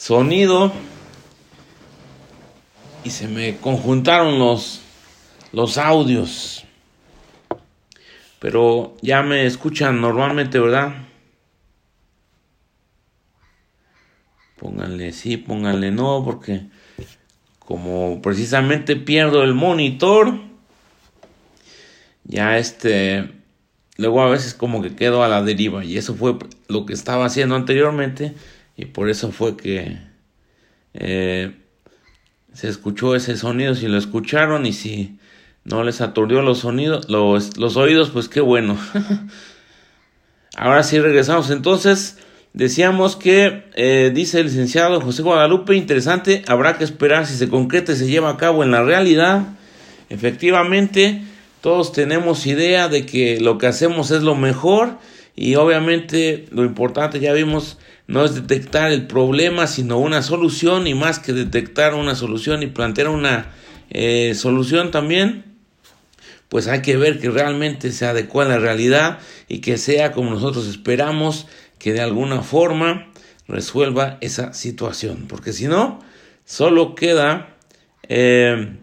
sonido y se me conjuntaron los, los audios. Pero ya me escuchan normalmente, ¿verdad? Pónganle sí, pónganle no, porque como precisamente pierdo el monitor, ya este, luego a veces como que quedo a la deriva y eso fue lo que estaba haciendo anteriormente y por eso fue que eh, se escuchó ese sonido, si lo escucharon y si no les aturdió los sonidos, los, los oídos, pues qué bueno. Ahora sí regresamos entonces Decíamos que, eh, dice el licenciado José Guadalupe, interesante, habrá que esperar si se concreta y se lleva a cabo en la realidad. Efectivamente, todos tenemos idea de que lo que hacemos es lo mejor y obviamente lo importante, ya vimos, no es detectar el problema, sino una solución y más que detectar una solución y plantear una eh, solución también, pues hay que ver que realmente se adecua a la realidad y que sea como nosotros esperamos que de alguna forma resuelva esa situación, porque si no, solo queda eh,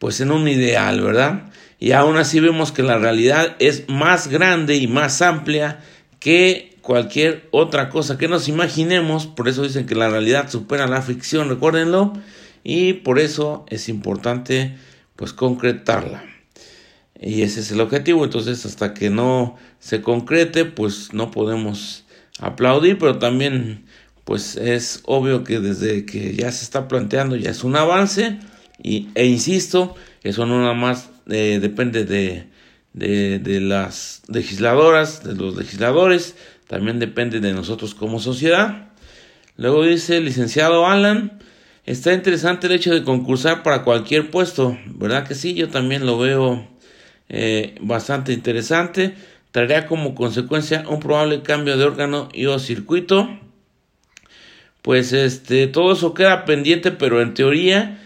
pues en un ideal, ¿verdad? Y aún así vemos que la realidad es más grande y más amplia que cualquier otra cosa que nos imaginemos, por eso dicen que la realidad supera la ficción, recuérdenlo, y por eso es importante pues concretarla. Y ese es el objetivo. Entonces, hasta que no se concrete, pues no podemos aplaudir, pero también, pues es obvio que desde que ya se está planteando ya es un avance. Y, e insisto, eso no nada más eh, depende de, de, de las legisladoras, de los legisladores, también depende de nosotros como sociedad. Luego dice el licenciado Alan, está interesante el hecho de concursar para cualquier puesto, ¿verdad que sí? Yo también lo veo eh, bastante interesante. Traería como consecuencia un probable cambio de órgano y o circuito. Pues este, todo eso queda pendiente, pero en teoría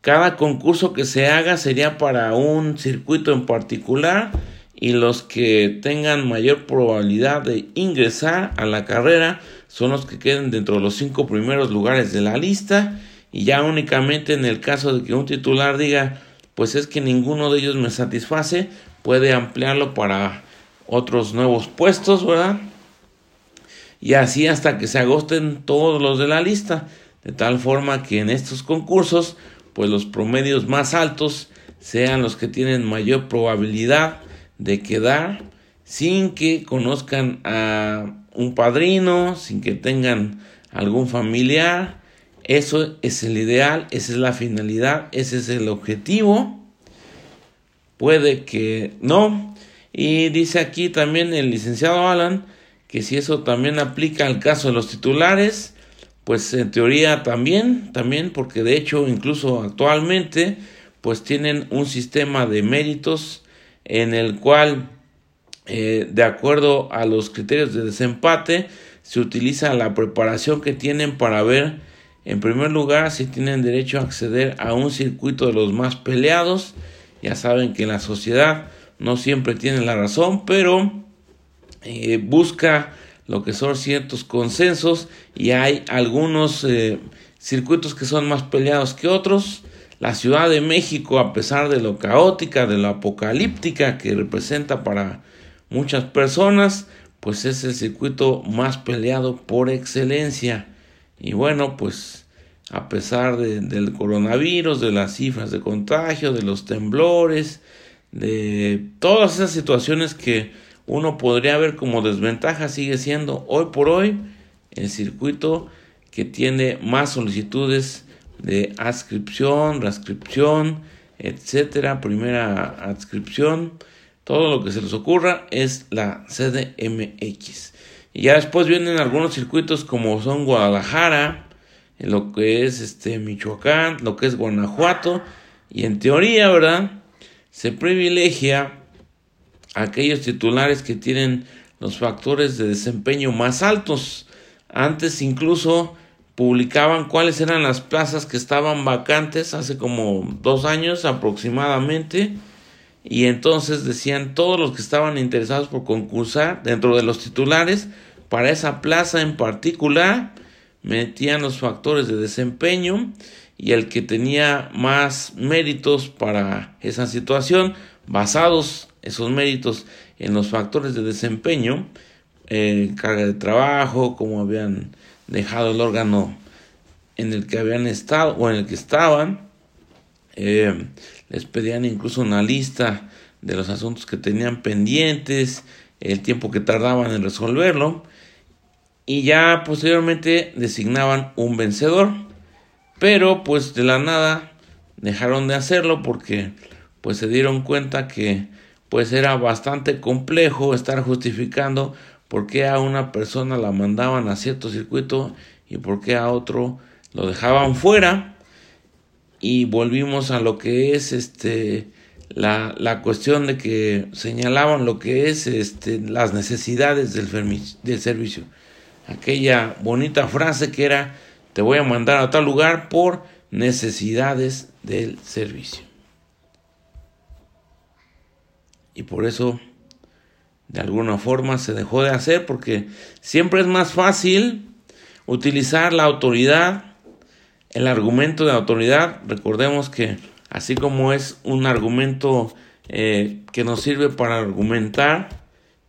cada concurso que se haga sería para un circuito en particular y los que tengan mayor probabilidad de ingresar a la carrera son los que queden dentro de los cinco primeros lugares de la lista y ya únicamente en el caso de que un titular diga pues es que ninguno de ellos me satisface, puede ampliarlo para otros nuevos puestos, ¿verdad? Y así hasta que se agosten todos los de la lista, de tal forma que en estos concursos, pues los promedios más altos sean los que tienen mayor probabilidad de quedar sin que conozcan a un padrino, sin que tengan algún familiar, eso es el ideal, esa es la finalidad, ese es el objetivo. Puede que no. Y dice aquí también el licenciado Alan que si eso también aplica al caso de los titulares, pues en teoría también, también, porque de hecho incluso actualmente pues tienen un sistema de méritos en el cual eh, de acuerdo a los criterios de desempate se utiliza la preparación que tienen para ver en primer lugar, si tienen derecho a acceder a un circuito de los más peleados, ya saben que la sociedad no siempre tienen la razón, pero eh, busca lo que son ciertos consensos y hay algunos eh, circuitos que son más peleados que otros. La Ciudad de México, a pesar de lo caótica, de lo apocalíptica que representa para muchas personas, pues es el circuito más peleado por excelencia. Y bueno, pues a pesar del coronavirus, de las cifras de contagio, de los temblores, de todas esas situaciones que uno podría ver como desventaja, sigue siendo hoy por hoy el circuito que tiene más solicitudes de adscripción, transcripción, etcétera, primera adscripción, todo lo que se les ocurra es la CDMX. Y ya después vienen algunos circuitos como son Guadalajara, lo que es este Michoacán, lo que es Guanajuato, y en teoría, ¿verdad? Se privilegia a aquellos titulares que tienen los factores de desempeño más altos. Antes incluso publicaban cuáles eran las plazas que estaban vacantes hace como dos años aproximadamente y entonces decían todos los que estaban interesados por concursar dentro de los titulares para esa plaza en particular metían los factores de desempeño y el que tenía más méritos para esa situación, basados esos méritos en los factores de desempeño, eh, carga de trabajo, cómo habían dejado el órgano en el que habían estado o en el que estaban, eh, les pedían incluso una lista de los asuntos que tenían pendientes, el tiempo que tardaban en resolverlo, y ya posteriormente designaban un vencedor. Pero pues de la nada dejaron de hacerlo porque pues se dieron cuenta que pues era bastante complejo estar justificando por qué a una persona la mandaban a cierto circuito y por qué a otro lo dejaban fuera y volvimos a lo que es este la, la cuestión de que señalaban lo que es este las necesidades del, del servicio aquella bonita frase que era te voy a mandar a tal lugar por necesidades del servicio. Y por eso, de alguna forma, se dejó de hacer porque siempre es más fácil utilizar la autoridad, el argumento de autoridad. Recordemos que así como es un argumento eh, que nos sirve para argumentar,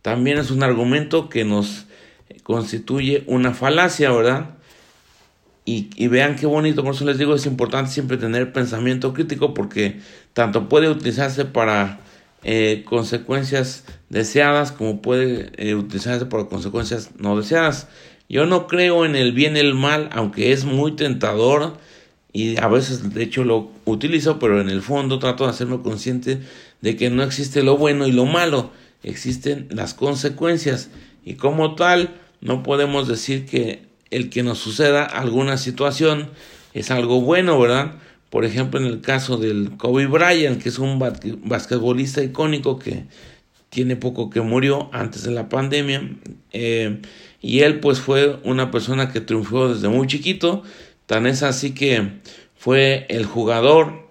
también es un argumento que nos constituye una falacia, ¿verdad? Y, vean qué bonito, por eso les digo, es importante siempre tener pensamiento crítico porque tanto puede utilizarse para eh, consecuencias deseadas como puede eh, utilizarse para consecuencias no deseadas. Yo no creo en el bien y el mal, aunque es muy tentador y a veces de hecho lo utilizo, pero en el fondo trato de hacerme consciente de que no existe lo bueno y lo malo, existen las consecuencias y como tal no podemos decir que el que nos suceda alguna situación es algo bueno, ¿verdad? Por ejemplo, en el caso del Kobe Bryant, que es un basquetbolista icónico que tiene poco que murió antes de la pandemia, eh, y él pues fue una persona que triunfó desde muy chiquito, tan es así que fue el jugador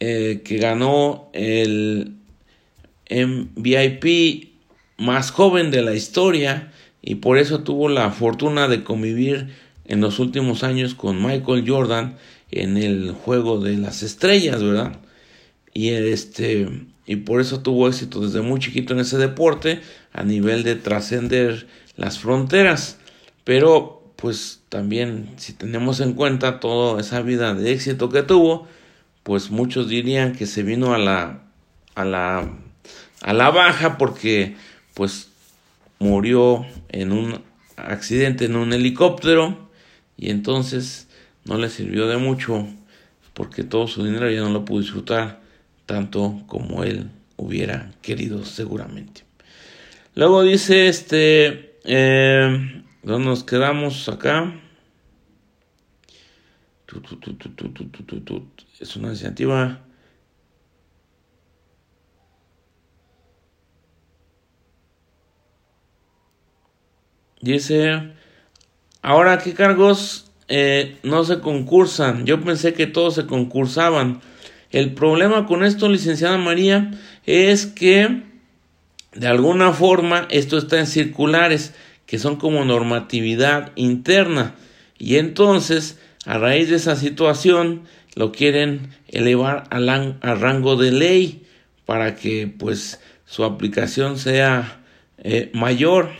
eh, que ganó el MVP más joven de la historia y por eso tuvo la fortuna de convivir en los últimos años con Michael Jordan en el juego de las estrellas, ¿verdad? Y este y por eso tuvo éxito desde muy chiquito en ese deporte a nivel de trascender las fronteras. Pero pues también si tenemos en cuenta toda esa vida de éxito que tuvo, pues muchos dirían que se vino a la a la a la baja porque pues murió en un accidente en un helicóptero y entonces no le sirvió de mucho porque todo su dinero ya no lo pudo disfrutar tanto como él hubiera querido seguramente. Luego dice este, eh, ¿dónde nos quedamos acá? Es una iniciativa Dice, ahora qué cargos eh, no se concursan. Yo pensé que todos se concursaban. El problema con esto, licenciada María, es que de alguna forma esto está en circulares, que son como normatividad interna. Y entonces, a raíz de esa situación, lo quieren elevar al, rango de ley para que pues su aplicación sea eh, mayor.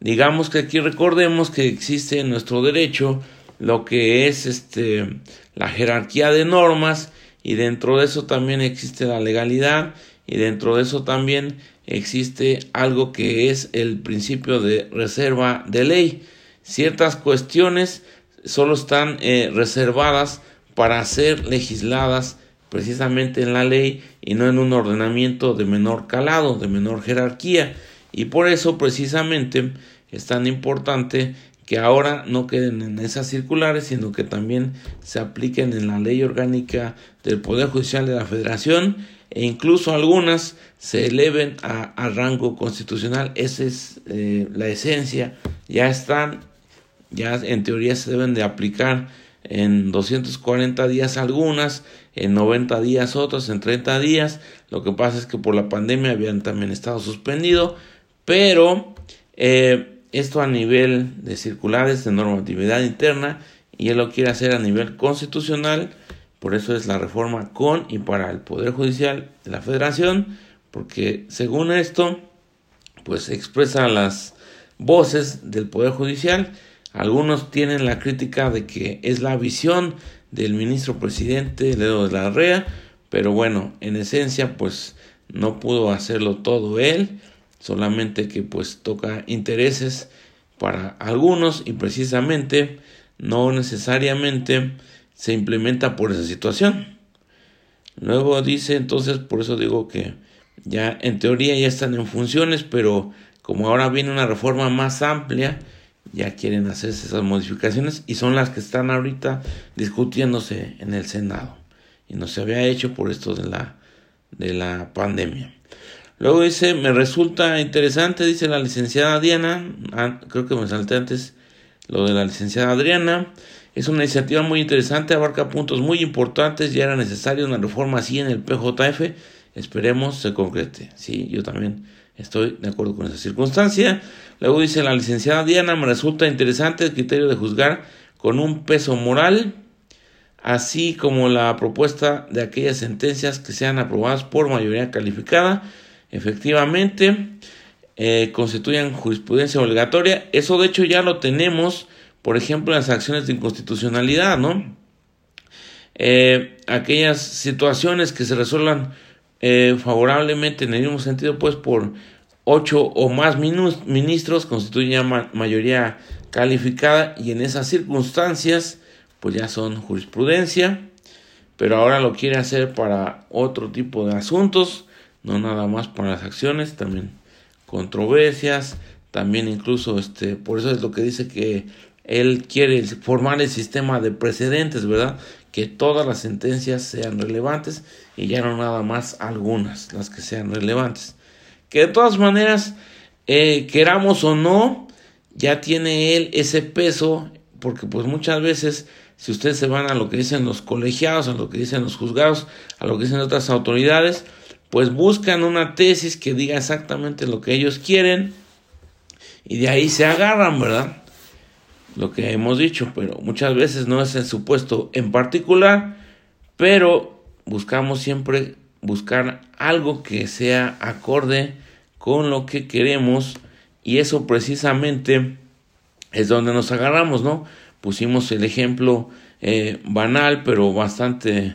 Digamos que aquí recordemos que existe en nuestro derecho lo que es este la jerarquía de normas y dentro de eso también existe la legalidad y dentro de eso también existe algo que es el principio de reserva de ley. Ciertas cuestiones solo están eh, reservadas para ser legisladas precisamente en la ley y no en un ordenamiento de menor calado, de menor jerarquía. Y por eso precisamente es tan importante que ahora no queden en esas circulares, sino que también se apliquen en la ley orgánica del Poder Judicial de la Federación e incluso algunas se eleven a, rango constitucional. Esa es eh, la esencia. Ya están, ya en teoría se deben de aplicar en 240 días algunas, en 90 días otras, en 30 días. Lo que pasa es que por la pandemia habían también estado suspendido, pero eh, esto a nivel de circulares de normatividad interna y él lo quiere hacer a nivel constitucional, por eso es la reforma con y para el Poder Judicial de la Federación, porque según esto, pues expresa las voces del Poder Judicial. Algunos tienen la crítica de que es la visión del ministro presidente Ledo de la REA, pero bueno, en esencia, pues no pudo hacerlo todo él, solamente que pues toca intereses para algunos y precisamente no necesariamente se implementa por esa situación. Luego dice entonces, por eso digo que ya en teoría ya están en funciones, pero como ahora viene una reforma más amplia, ya quieren hacerse esas modificaciones y son las que están ahorita discutiéndose en el Senado. Y no se había hecho por esto de la, de la pandemia. Luego dice, me resulta interesante, dice la licenciada Diana, ah, creo que me salté antes lo de la licenciada Adriana, es una iniciativa muy interesante, abarca puntos muy importantes, ya era necesaria una reforma así en el PJF, esperemos se concrete. Sí, yo también estoy de acuerdo con esa circunstancia. Luego dice la licenciada Diana, me resulta interesante el criterio de juzgar con un peso moral, así como la propuesta de aquellas sentencias que sean aprobadas por mayoría calificada, efectivamente eh, constituyan jurisprudencia obligatoria. Eso de hecho ya lo tenemos por ejemplo, las acciones de inconstitucionalidad, ¿no? Eh, aquellas situaciones que se resuelvan eh, favorablemente en el mismo sentido, pues por ocho o más ministros constituyen mayoría calificada y en esas circunstancias, pues ya son jurisprudencia, pero ahora lo quiere hacer para otro tipo de asuntos, no nada más para las acciones, también controversias, también incluso este, por eso es lo que dice que él quiere formar el sistema de precedentes, ¿verdad? Que todas las sentencias sean relevantes y ya no nada más algunas, las que sean relevantes. Que de todas maneras, eh, queramos o no, ya tiene él ese peso, porque pues muchas veces, si ustedes se van a lo que dicen los colegiados, a lo que dicen los juzgados, a lo que dicen otras autoridades, pues buscan una tesis que diga exactamente lo que ellos quieren y de ahí se agarran, ¿verdad? lo que hemos dicho, pero muchas veces no es el supuesto en particular, pero buscamos siempre buscar algo que sea acorde con lo que queremos y eso precisamente es donde nos agarramos, ¿no? Pusimos el ejemplo eh, banal, pero bastante,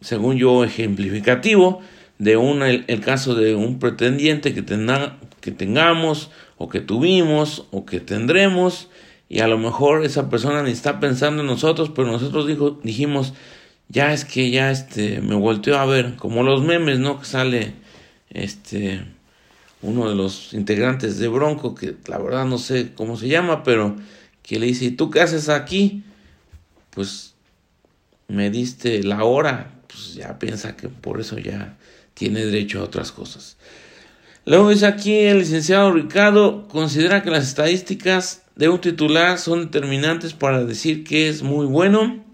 según yo, ejemplificativo de un, el, caso de un pretendiente que, tenga, que tengamos o que tuvimos o que tendremos y a lo mejor esa persona ni está pensando en nosotros, pero nosotros dijo, dijimos, ya es que ya este me volteó a ver, como los memes, ¿no? Que sale este uno de los integrantes de Bronco, que la verdad no sé cómo se llama, pero que le dice, ¿y tú qué haces aquí? Pues me diste la hora, pues ya piensa que por eso ya tiene derecho a otras cosas. Luego dice aquí el licenciado Ricardo, considera que las estadísticas de un titular son determinantes para decir que es muy bueno.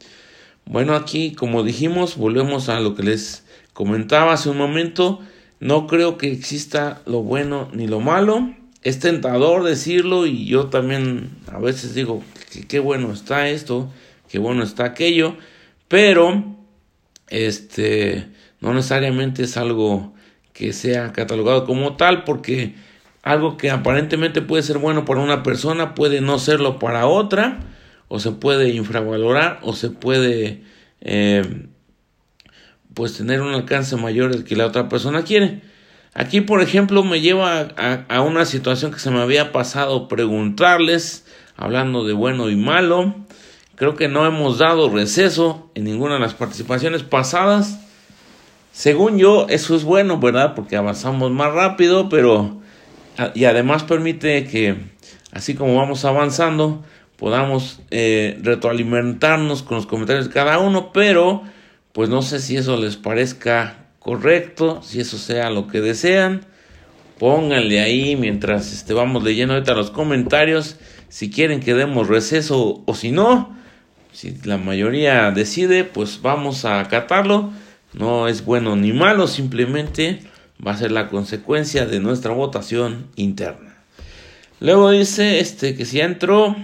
Bueno, aquí, como dijimos, volvemos a lo que les comentaba hace un momento. No creo que exista lo bueno ni lo malo. Es tentador decirlo y yo también a veces digo que qué bueno está esto, qué bueno está aquello, pero este no necesariamente es algo que sea catalogado como tal porque algo que aparentemente puede ser bueno para una persona puede no serlo para otra, o se puede infravalorar, o se puede eh, pues tener un alcance mayor del que la otra persona quiere. Aquí, por ejemplo, me lleva a, a, una situación que se me había pasado preguntarles, hablando de bueno y malo. Creo que no hemos dado receso en ninguna de las participaciones pasadas. Según yo, eso es bueno, ¿verdad? Porque avanzamos más rápido, pero y además permite que, así como vamos avanzando, podamos eh, retroalimentarnos con los comentarios de cada uno, pero pues no sé si eso les parezca correcto, si eso sea lo que desean. Pónganle ahí mientras este, vamos leyendo ahorita los comentarios si quieren que demos receso o si no. Si la mayoría decide, pues vamos a acatarlo. No es bueno ni malo, simplemente va a ser la consecuencia de nuestra votación interna. Luego dice este que si entró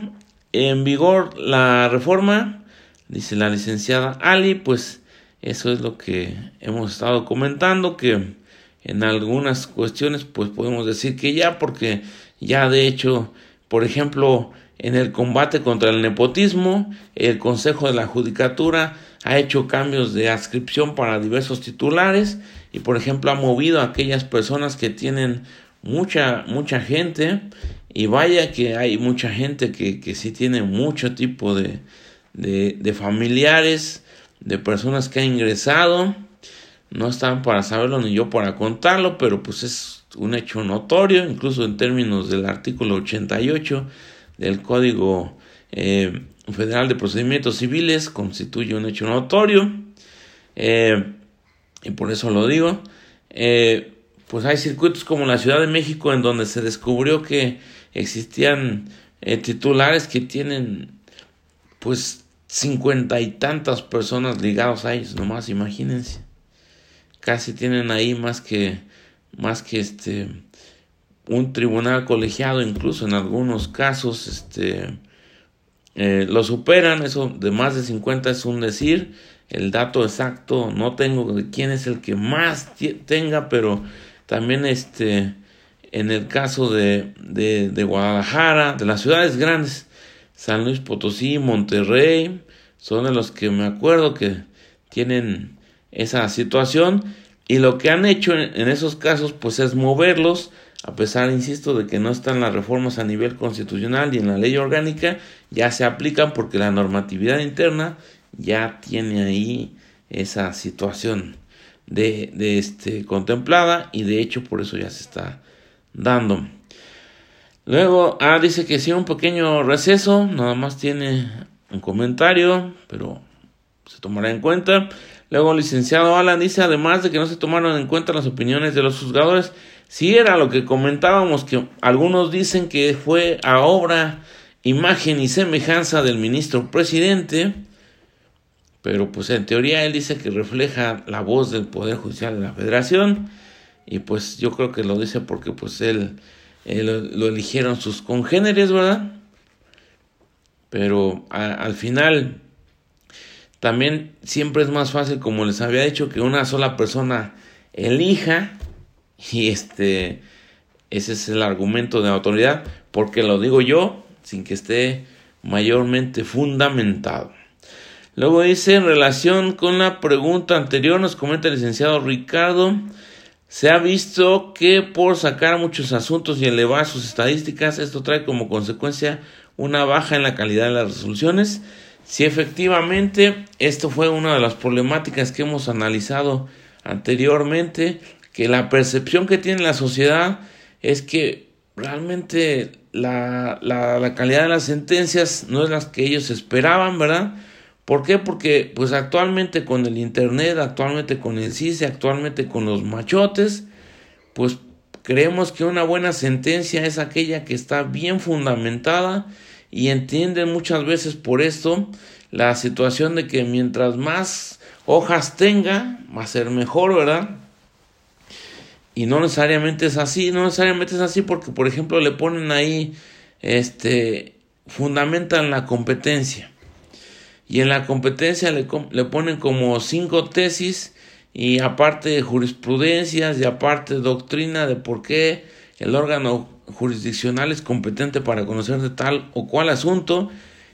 en vigor la reforma, dice la licenciada Ali, pues eso es lo que hemos estado comentando, que en algunas cuestiones pues podemos decir que ya, porque ya de hecho, por ejemplo, en el combate contra el nepotismo, el Consejo de la Judicatura ha hecho cambios de adscripción para diversos titulares y por ejemplo ha movido a aquellas personas que tienen mucha mucha gente. Y vaya que hay mucha gente que, que sí tiene mucho tipo de, de, de familiares, de personas que han ingresado, no están para saberlo ni yo para contarlo, pero pues es un hecho notorio, incluso en términos del artículo 88 del Código eh, Federal de Procedimientos Civiles, constituye un hecho notorio, eh, y por eso lo digo. Eh, pues hay circuitos como la Ciudad de México en donde se descubrió que existían titulares que tienen pues cincuenta y tantas personas ligados a ellos, nomás imagínense. Casi tienen ahí más que más que este un tribunal colegiado incluso en algunos casos este eh, lo superan eso de más de 50 es un decir el dato exacto no tengo de quién es el que más tenga pero también este en el caso de, de, de Guadalajara de las ciudades grandes San Luis Potosí Monterrey son de los que me acuerdo que tienen esa situación y lo que han hecho en, en esos casos pues es moverlos a pesar, insisto, de que no están las reformas a nivel constitucional y en la ley orgánica, ya se aplican porque la normatividad interna ya tiene ahí esa situación de, de este, contemplada y de hecho por eso ya se está dando. Luego, ah, dice que sí, un pequeño receso, nada más tiene un comentario, pero se tomará en cuenta. Luego, licenciado Alan dice, además de que no se tomaron en cuenta las opiniones de los juzgadores, si era lo que comentábamos, que algunos dicen que fue a obra, imagen y semejanza del ministro presidente, pero pues en teoría él dice que refleja la voz del Poder Judicial de la Federación, y pues yo creo que lo dice porque pues él, lo eligieron sus congéneres, ¿verdad? Pero al final también siempre es más fácil, como les había dicho, que una sola persona elija y este, ese es el argumento de autoridad, porque lo digo yo sin que esté mayormente fundamentado. Luego dice, en relación con la pregunta anterior, nos comenta el licenciado Ricardo, se ha visto que por sacar muchos asuntos y elevar sus estadísticas, esto trae como consecuencia una baja en la calidad de las resoluciones. Si efectivamente esto fue una de las problemáticas que hemos analizado anteriormente, que la percepción que tiene la sociedad es que realmente la, la, calidad de las sentencias no es la que ellos esperaban, ¿verdad? ¿Por qué? Porque pues actualmente con el internet, actualmente con el CISE, actualmente con los machotes, pues creemos que una buena sentencia es aquella que está bien fundamentada y entienden muchas veces por esto la situación de que mientras más hojas tenga, va a ser mejor, ¿verdad? Y no necesariamente es así, no necesariamente es así porque, por ejemplo, le ponen ahí, este, fundamentan la competencia. Y en la competencia le, le ponen como cinco tesis y aparte jurisprudencias y aparte doctrina de por qué el órgano jurisdiccional es competente para conocer de tal o cual asunto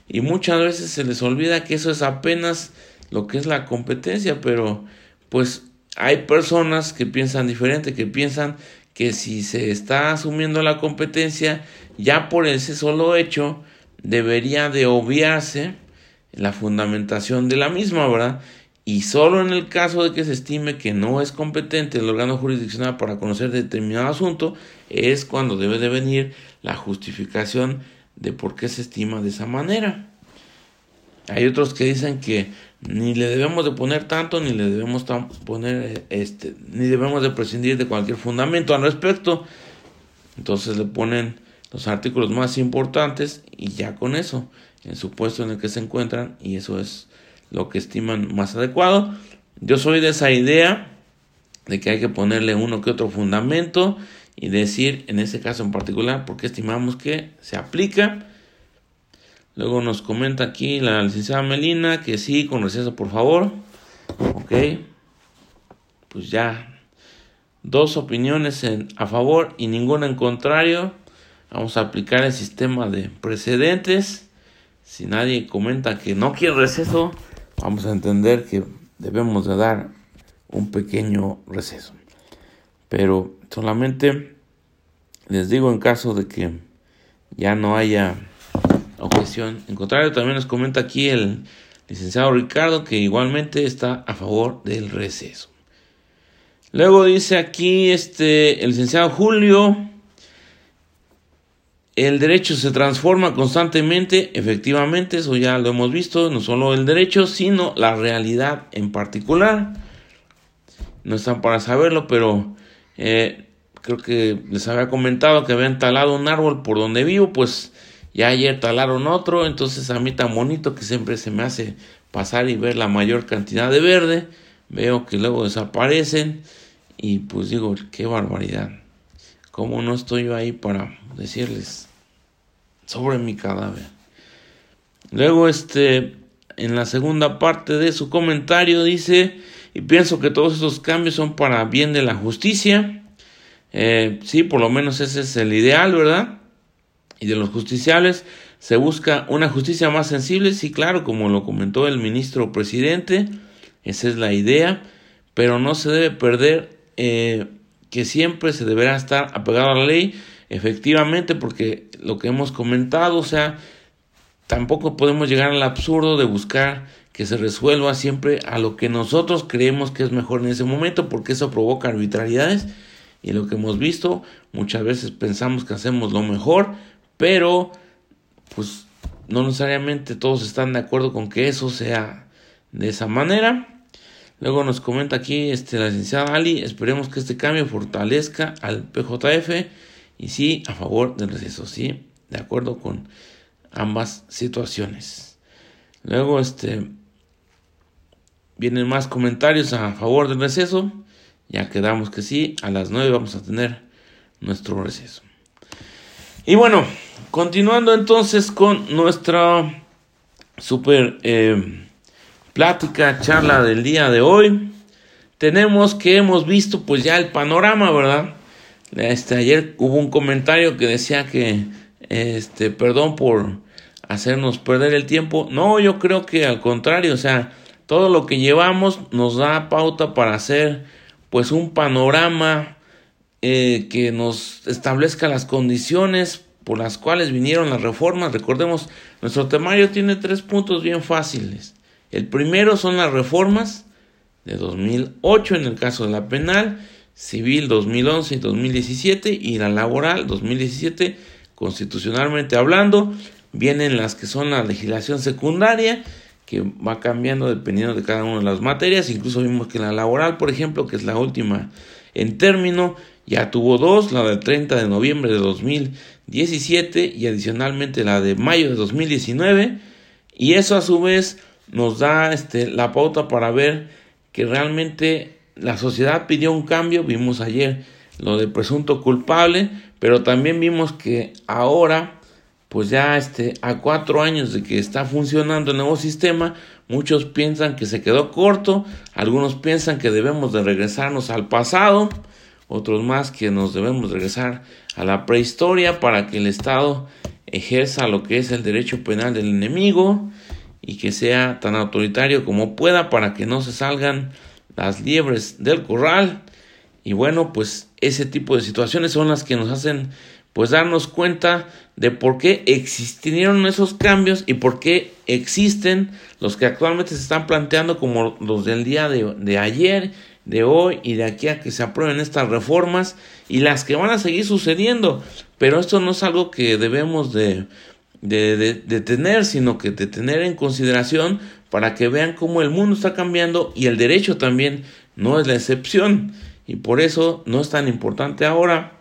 y muchas veces se les olvida que eso es apenas lo que es la competencia, pero pues hay personas que piensan diferente, que piensan que si se está asumiendo la competencia, ya por ese solo hecho debería de obviarse la fundamentación de la misma, ¿verdad? Y solo en el caso de que se estime que no es competente el órgano jurisdiccional para conocer determinado asunto, es cuando debe de venir la justificación de por qué se estima de esa manera. Hay otros que dicen que ni le debemos de poner tanto ni le debemos poner este ni debemos de prescindir de cualquier fundamento al respecto entonces le ponen los artículos más importantes y ya con eso en su puesto en el que se encuentran y eso es lo que estiman más adecuado yo soy de esa idea de que hay que ponerle uno que otro fundamento y decir en ese caso en particular por qué estimamos que se aplica. Luego nos comenta aquí la licenciada Melina que sí, con receso por favor. Ok. Pues ya. Dos opiniones en, a favor y ninguna en contrario. Vamos a aplicar el sistema de precedentes. Si nadie comenta que no quiere receso, vamos a entender que debemos de dar un pequeño receso. Pero solamente les digo en caso de que ya no haya objeción. En contrario, también nos comenta aquí el licenciado Ricardo que igualmente está a favor del receso. Luego dice aquí este el licenciado Julio el derecho se transforma constantemente, efectivamente, eso ya lo hemos visto, no solo el derecho, sino la realidad en particular. No están para saberlo, pero eh, creo que les había comentado que habían talado un árbol por donde vivo, pues ya ayer talaron otro, entonces a mí tan bonito que siempre se me hace pasar y ver la mayor cantidad de verde, veo que luego desaparecen y pues digo, qué barbaridad. ¿Cómo no estoy yo ahí para decirles sobre mi cadáver? Luego, este, en la segunda parte de su comentario dice, y pienso que todos esos cambios son para bien de la justicia. Eh, sí, por lo menos ese es el ideal, ¿verdad? Y de los justiciables se busca una justicia más sensible, sí, claro, como lo comentó el ministro presidente, esa es la idea, pero no se debe perder eh, que siempre se deberá estar apegado a la ley, efectivamente, porque lo que hemos comentado, o sea, tampoco podemos llegar al absurdo de buscar que se resuelva siempre a lo que nosotros creemos que es mejor en ese momento, porque eso provoca arbitrariedades y lo que hemos visto, muchas veces pensamos que hacemos lo mejor, pero pues no necesariamente todos están de acuerdo con que eso sea de esa manera. Luego nos comenta aquí este, la licenciada Ali, esperemos que este cambio fortalezca al PJF y sí, a favor del receso, sí, de acuerdo con ambas situaciones. Luego este vienen más comentarios a favor del receso. Ya quedamos que sí, a las 9 vamos a tener nuestro receso. Y bueno, continuando entonces con nuestra super eh, plática, charla del día de hoy, tenemos que hemos visto pues ya el panorama, ¿verdad? Este, ayer hubo un comentario que decía que, este, perdón por hacernos perder el tiempo. No, yo creo que al contrario, o sea, todo lo que llevamos nos da pauta para hacer pues un panorama eh, que nos establezca las condiciones por las cuales vinieron las reformas. Recordemos, nuestro temario tiene tres puntos bien fáciles. El primero son las reformas de 2008 en el caso de la penal, civil 2011 y 2017 y la laboral 2017 constitucionalmente hablando. Vienen las que son la legislación secundaria que va cambiando dependiendo de cada una de las materias. Incluso vimos que la laboral, por ejemplo, que es la última en término, ya tuvo dos, la del 30 de noviembre de 2017 y adicionalmente la de mayo de 2019. Y eso a su vez nos da este, la pauta para ver que realmente la sociedad pidió un cambio. Vimos ayer lo de presunto culpable, pero también vimos que ahora, pues ya este, a cuatro años de que está funcionando el nuevo sistema, muchos piensan que se quedó corto, algunos piensan que debemos de regresarnos al pasado, otros más que nos debemos regresar a la prehistoria para que el Estado ejerza lo que es el derecho penal del enemigo y que sea tan autoritario como pueda para que no se salgan las liebres del corral. Y bueno, pues ese tipo de situaciones son las que nos hacen pues darnos cuenta de por qué existieron esos cambios y por qué existen los que actualmente se están planteando como los del día de, de ayer, de hoy y de aquí a que se aprueben estas reformas y las que van a seguir sucediendo. Pero esto no es algo que debemos de de, de, tener, sino que de tener en consideración para que vean cómo el mundo está cambiando y el derecho también no es la excepción. Y por eso no es tan importante ahora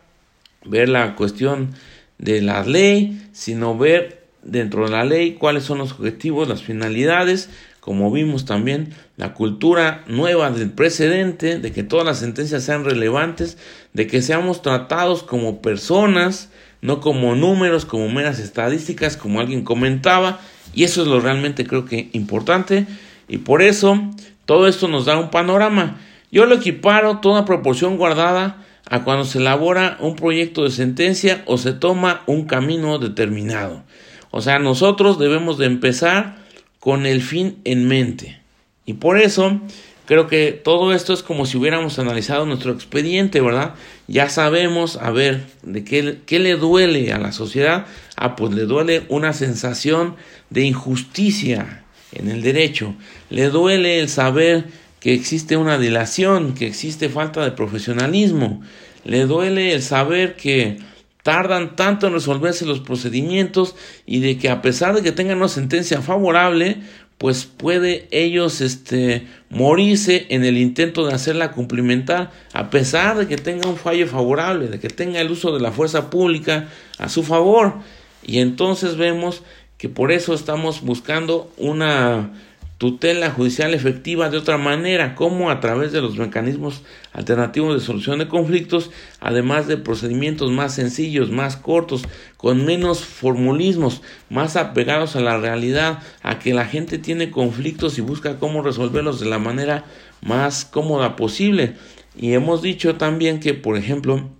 ver la cuestión de la ley, sino ver dentro de la ley cuáles son los objetivos, las finalidades, como vimos también, la cultura nueva del precedente, de que todas las sentencias sean relevantes, de que seamos tratados como personas, no como números, como meras estadísticas, como alguien comentaba, y eso es lo realmente creo que importante, y por eso todo esto nos da un panorama. Yo lo equiparo toda proporción guardada a cuando se elabora un proyecto de sentencia o se toma un camino determinado. O sea, nosotros debemos de empezar con el fin en mente. Y por eso creo que todo esto es como si hubiéramos analizado nuestro expediente, ¿verdad? Ya sabemos, a ver, de qué, qué le duele a la sociedad. Ah, pues le duele una sensación de injusticia en el derecho. Le duele el saber que existe una dilación, que existe falta de profesionalismo. Le duele el saber que tardan tanto en resolverse los procedimientos y de que a pesar de que tengan una sentencia favorable, pues puede ellos este morirse en el intento de hacerla cumplimentar a pesar de que tenga un fallo favorable, de que tenga el uso de la fuerza pública a su favor. Y entonces vemos que por eso estamos buscando una tutela judicial efectiva de otra manera, como a través de los mecanismos alternativos de solución de conflictos, además de procedimientos más sencillos, más cortos, con menos formulismos, más apegados a la realidad, a que la gente tiene conflictos y busca cómo resolverlos de la manera más cómoda posible. Y hemos dicho también que, por ejemplo,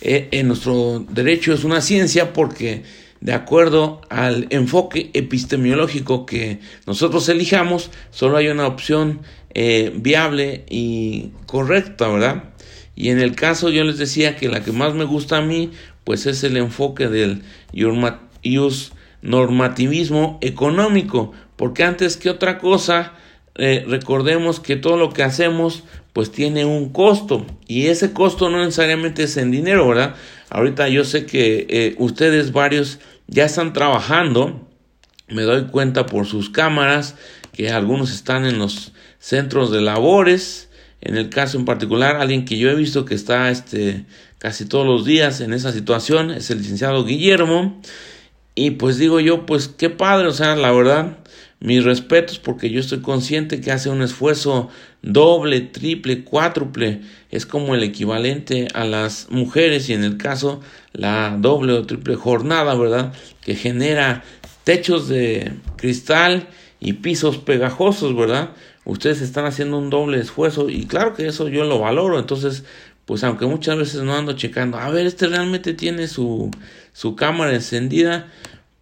eh, en nuestro derecho es una ciencia porque de acuerdo al enfoque epistemológico que nosotros elijamos, solo hay una opción eh, viable y correcta, ¿verdad? Y en el caso yo les decía que la que más me gusta a mí, pues es el enfoque del normativismo económico, porque antes que otra cosa, eh, recordemos que todo lo que hacemos pues tiene un costo. Y ese costo no necesariamente es en dinero, ¿verdad? Ahorita yo sé que eh, ustedes varios ya están trabajando, me doy cuenta por sus cámaras que algunos están en los centros de labores, en el caso en particular alguien que yo he visto que está este casi todos los días en esa situación es el licenciado Guillermo. Y pues digo yo pues qué padre, o sea, la verdad mis respetos porque yo estoy consciente que hace un esfuerzo doble, triple, cuádruple, es como el equivalente a las mujeres y en el caso la doble o triple jornada, ¿verdad? Que genera techos de cristal y pisos pegajosos, ¿verdad? Ustedes están haciendo un doble esfuerzo y claro que eso yo lo valoro, entonces pues aunque muchas veces no ando checando, a ver, este realmente tiene su, su cámara encendida,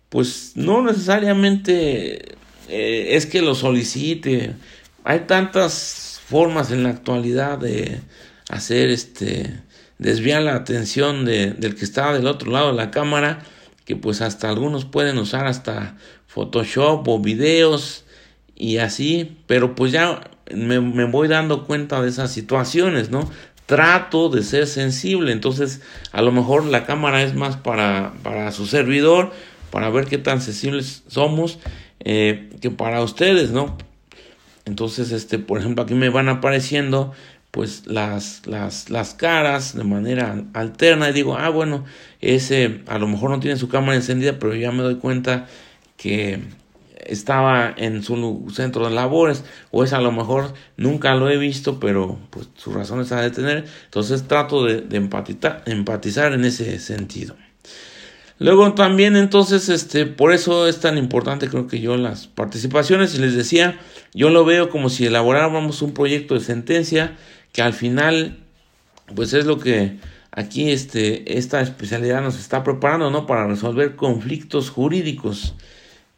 pues no necesariamente eh, es que lo solicite. Hay tantas formas en la actualidad de hacer este desviar la atención de, del que está del otro lado de la cámara que pues hasta algunos pueden usar hasta Photoshop o videos y así, pero pues ya me, me, voy dando cuenta de esas situaciones, ¿no? Trato de ser sensible, entonces a lo mejor la cámara es más para, para su servidor, para ver qué tan sensibles somos eh, que para ustedes, ¿no? Entonces, este, por ejemplo, aquí me van apareciendo pues las, las, las caras de manera alterna y digo, ah, bueno, ese a lo mejor no tiene su cámara encendida, pero ya me doy cuenta que estaba en su centro de labores o es a lo mejor nunca lo he visto pero pues su razón está de tener entonces trato de, de empatizar en ese sentido Luego también entonces, este, por eso es tan importante creo que yo las participaciones y les decía, yo lo veo como si elaboráramos un proyecto de sentencia que al final, pues es lo que aquí este, esta especialidad nos está preparando, ¿no? Para resolver conflictos jurídicos,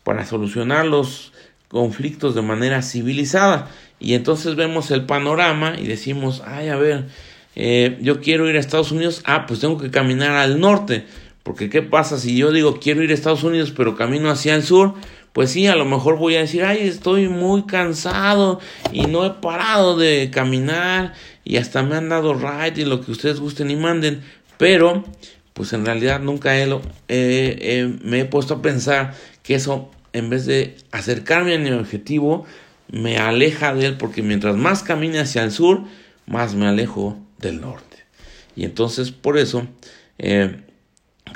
para solucionar los conflictos de manera civilizada. Y entonces vemos el panorama y decimos, ay, a ver, eh, yo quiero ir a Estados Unidos, ah, pues tengo que caminar al norte porque ¿qué pasa si yo digo quiero ir a Estados Unidos pero camino hacia el sur? Pues sí, a lo mejor voy a decir, ay, estoy muy cansado y no he parado de caminar y hasta me han dado ride y lo que ustedes gusten y manden. Pero, pues en realidad nunca he, me he puesto a pensar que eso, en vez de acercarme a mi objetivo, me aleja de él porque mientras más camine hacia el sur, más me alejo del norte. Y entonces, por eso, eh,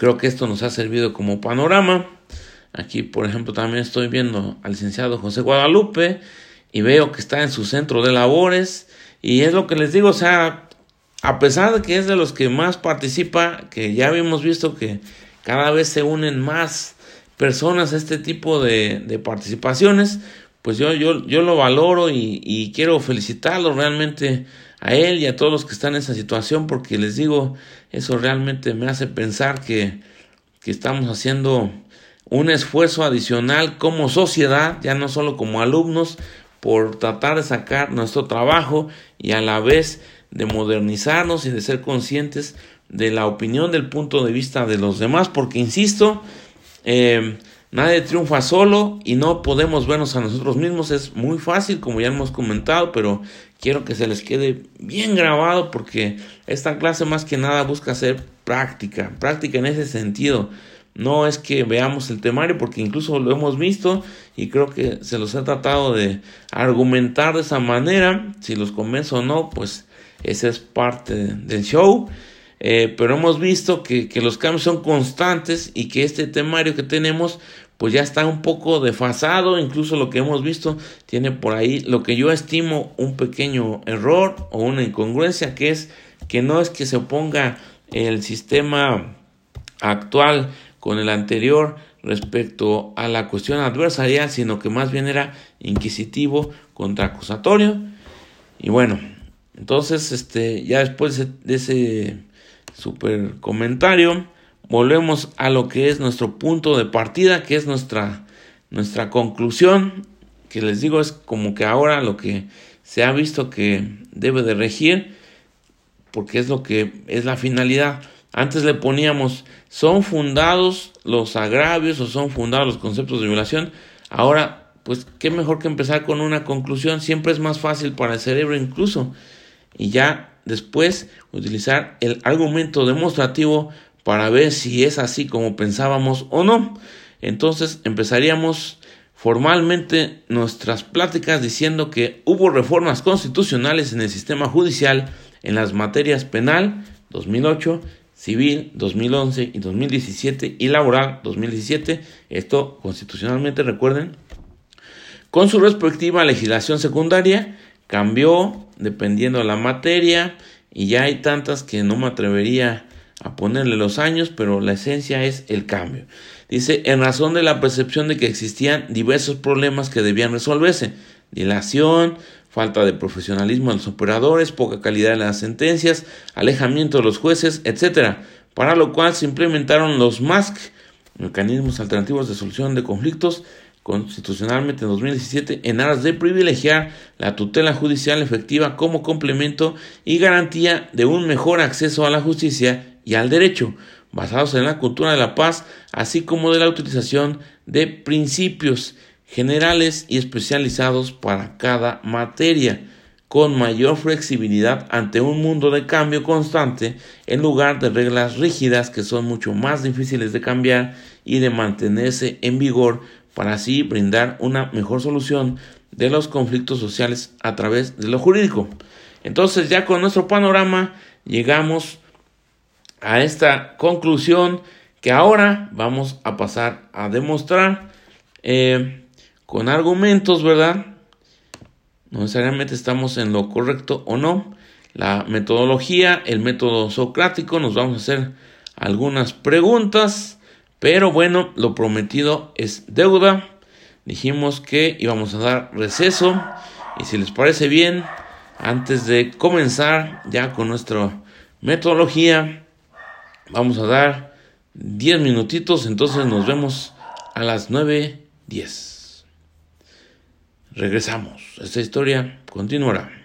Creo que esto nos ha servido como panorama. Aquí, por ejemplo, también estoy viendo al licenciado José Guadalupe y veo que está en su centro de labores. Y es lo que les digo, o sea, a pesar de que es de los que más participa, que ya habíamos visto que cada vez se unen más personas a este tipo de, participaciones, pues yo, yo, yo lo valoro y, y, quiero felicitarlo realmente a él y a todos los que están en esa situación, porque les digo, eso realmente me hace pensar que, que estamos haciendo un esfuerzo adicional como sociedad, ya no solo como alumnos, por tratar de sacar nuestro trabajo y a la vez de modernizarnos y de ser conscientes de la opinión del punto de vista de los demás, porque insisto, eh, nadie triunfa solo y no podemos vernos a nosotros mismos. Es muy fácil, como ya hemos comentado, pero quiero que se les quede bien grabado porque esta clase más que nada busca ser práctica, práctica en ese sentido. No es que veamos el temario porque incluso lo hemos visto y creo que se los he tratado de argumentar de esa manera. Si los convenzo o no, pues esa es parte del show. Eh, pero hemos visto que, que, los cambios son constantes y que este temario que tenemos pues ya está un poco desfasado, incluso lo que hemos visto tiene por ahí lo que yo estimo un pequeño error o una incongruencia, que es que no es que se oponga el sistema actual con el anterior respecto a la cuestión adversarial, sino que más bien era inquisitivo contra acusatorio. Y bueno, entonces este ya después de ese super comentario, volvemos a lo que es nuestro punto de partida, que es nuestra, nuestra conclusión, que les digo es como que ahora lo que se ha visto que debe de regir, porque es lo que es la finalidad. Antes le poníamos, son fundados los agravios o son fundados los conceptos de violación. Ahora, pues qué mejor que empezar con una conclusión, siempre es más fácil para el cerebro incluso. Y ya después utilizar el argumento demostrativo para ver si es así como pensábamos o no. Entonces empezaríamos formalmente nuestras pláticas diciendo que hubo reformas constitucionales en el sistema judicial en las materias penal 2008, civil 2011 y 2017 y laboral 2017. Esto constitucionalmente recuerden. Con su respectiva legislación secundaria cambió dependiendo de la materia y ya hay tantas que no me atrevería a ponerle los años, pero la esencia es el cambio. Dice, en razón de la percepción de que existían diversos problemas que debían resolverse, dilación, falta de profesionalismo de los operadores, poca calidad de las sentencias, alejamiento de los jueces, etc. Para lo cual se implementaron los MASC, mecanismos alternativos de solución de conflictos, constitucionalmente en 2017 en aras de privilegiar la tutela judicial efectiva como complemento y garantía de un mejor acceso a la justicia y al derecho, basados en la cultura de la paz, así como de la utilización de principios generales y especializados para cada materia, con mayor flexibilidad ante un mundo de cambio constante en lugar de reglas rígidas que son mucho más difíciles de cambiar y de mantenerse en vigor para así brindar una mejor solución de los conflictos sociales a través de lo jurídico. Entonces ya con nuestro panorama llegamos a esta conclusión que ahora vamos a pasar a demostrar eh, con argumentos, ¿verdad? No necesariamente estamos en lo correcto o no. La metodología, el método socrático, nos vamos a hacer algunas preguntas pero bueno, lo prometido es deuda. Dijimos que íbamos a dar receso. Y si les parece bien, antes de comenzar ya con nuestra metodología, vamos a dar 10 minutitos. Entonces nos vemos a las 9.10. Regresamos. Esta historia continuará.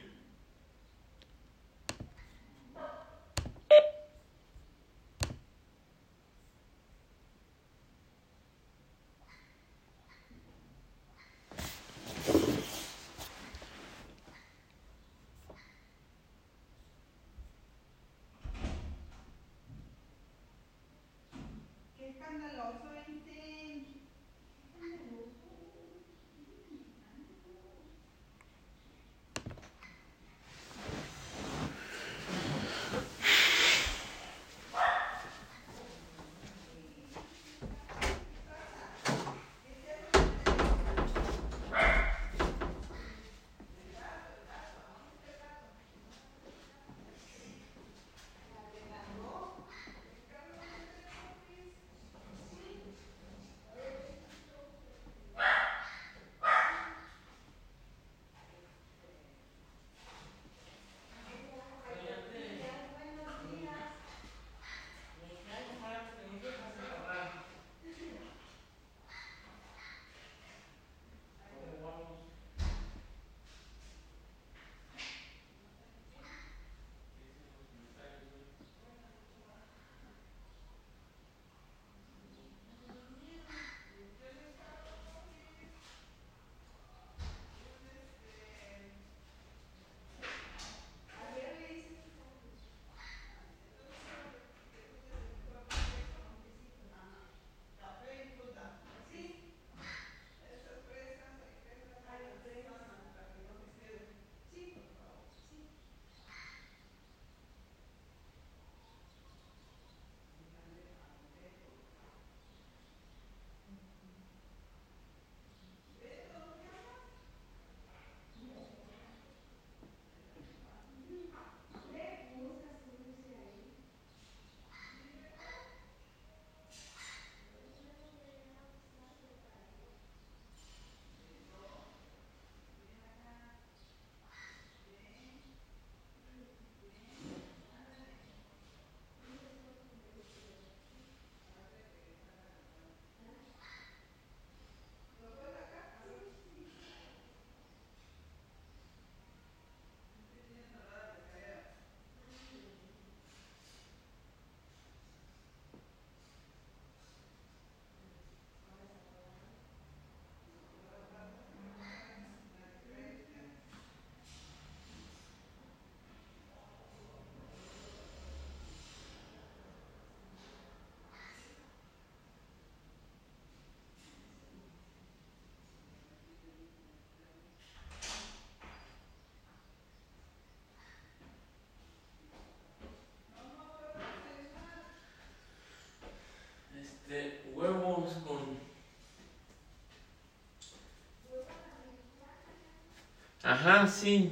Ajá, sí.